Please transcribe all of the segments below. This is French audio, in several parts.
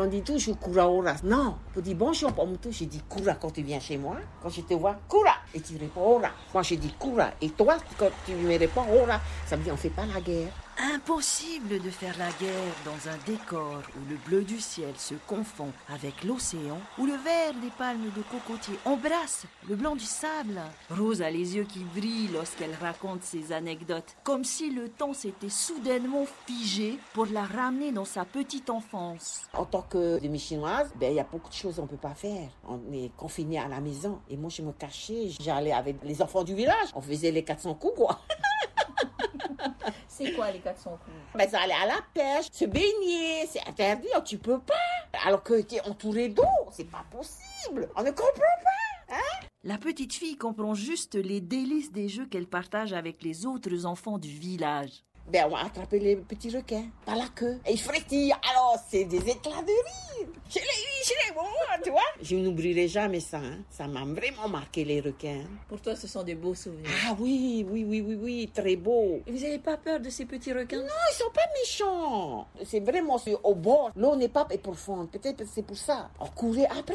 On dit toujours Koura Ora. Non, on dit bonjour tout. Je dis Koura quand tu viens chez moi. Quand je te vois, Koura. Et tu réponds Ora. Moi, je dis Koura. Et toi, quand tu me réponds Ora, ça me dit on fait pas la guerre. Impossible de faire la guerre dans un décor où le bleu du ciel se confond avec l'océan, où le vert des palmes de cocotier embrasse le blanc du sable. Rose a les yeux qui brillent lorsqu'elle raconte ses anecdotes, comme si le temps s'était soudainement figé pour la ramener dans sa petite enfance. En tant que demi-chinoise, ben, il y a beaucoup de choses qu'on ne peut pas faire. On est confiné à la maison. Et moi, je me cachais. J'allais avec les enfants du village. On faisait les 400 coups, quoi. C'est quoi les 400 coups ça allait à la pêche, se baigner, c'est interdit, tu peux pas. Alors que tu es entouré d'eau, c'est pas possible. On ne comprend pas. Hein? La petite fille comprend juste les délices des jeux qu'elle partage avec les autres enfants du village. Ben, on va attraper les petits requins par la queue. Et ils frétillent. Alors, c'est des éclats de rire. Je l'ai je l'ai bon, tu vois. Je n'oublierai jamais ça. hein. Ça m'a vraiment marqué, les requins. Pour toi, ce sont des beaux souvenirs. Ah oui, oui, oui, oui, oui, très beau. Et vous n'avez pas peur de ces petits requins? Non, ils sont pas méchants. C'est vraiment c'est au bord. L'eau n'est pas profonde. Peut-être que c'est pour ça. On courait après.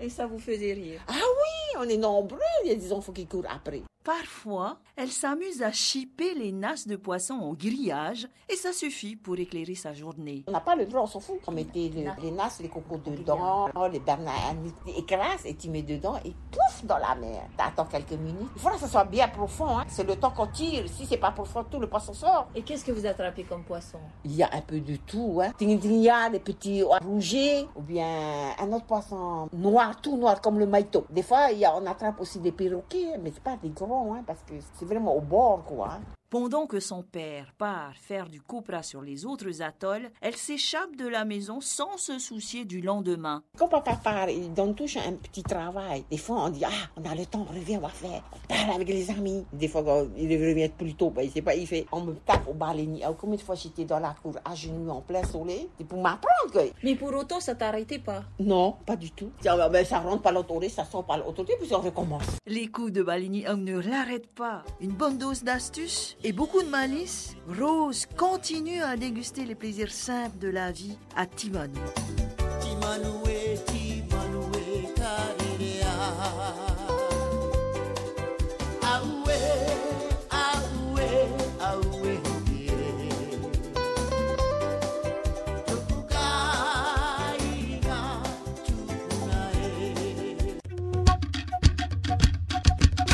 Et ça vous faisait rire? Ah oui, on est nombreux. Il y a des enfants qui courent après. Parfois, elle s'amuse à chipper les nasses de poissons au grillage et ça suffit pour éclairer sa journée. On n'a pas le droit, on s'en fout. On mettait le- les nasses, les cocos dedans, oh, les bananes, tu écrases et tu mets dedans et pouf dans la mer. T'attends quelques minutes. Il faut que ça soit bien profond. hein. C'est le temps qu'on tire. Si c'est pas profond, tout le poisson sort. Et qu'est-ce que vous attrapez comme poisson? Il y a un peu de tout. Hein. Tingindria, des petits rougets, ou bien un autre poisson noir, tout noir, comme le maïto. Des fois, il y a, on attrape aussi des perroquets, mais c'est pas des hein, parce que c'est vraiment au bord, quoi. Pendant que son père part faire du copra sur les autres atolls, elle s'échappe de la maison sans se soucier du lendemain. Quand papa part, il donne toujours un petit travail. Des fois, on dit, ah, on a le temps, on revient, on va faire. On parle avec les amis. Des fois, quand il revient plus tôt, ben, il sait pas, il fait, on me tape au balayni. Alors, combien de fois j'étais dans la cour à genoux en plein soleil? C'est pour m'apprendre Mais pour autant, ça t'arrêtait pas? non, pas du tout. Tiens, ben, ça rentre par l'autorité, ça sort par l'autorité, puis on recommence. Les coups de Hung ne l'arrêtent pas. Une bonne dose d'astuce? et beaucoup de malice, Rose continue à déguster les plaisirs simples de la vie à Timon.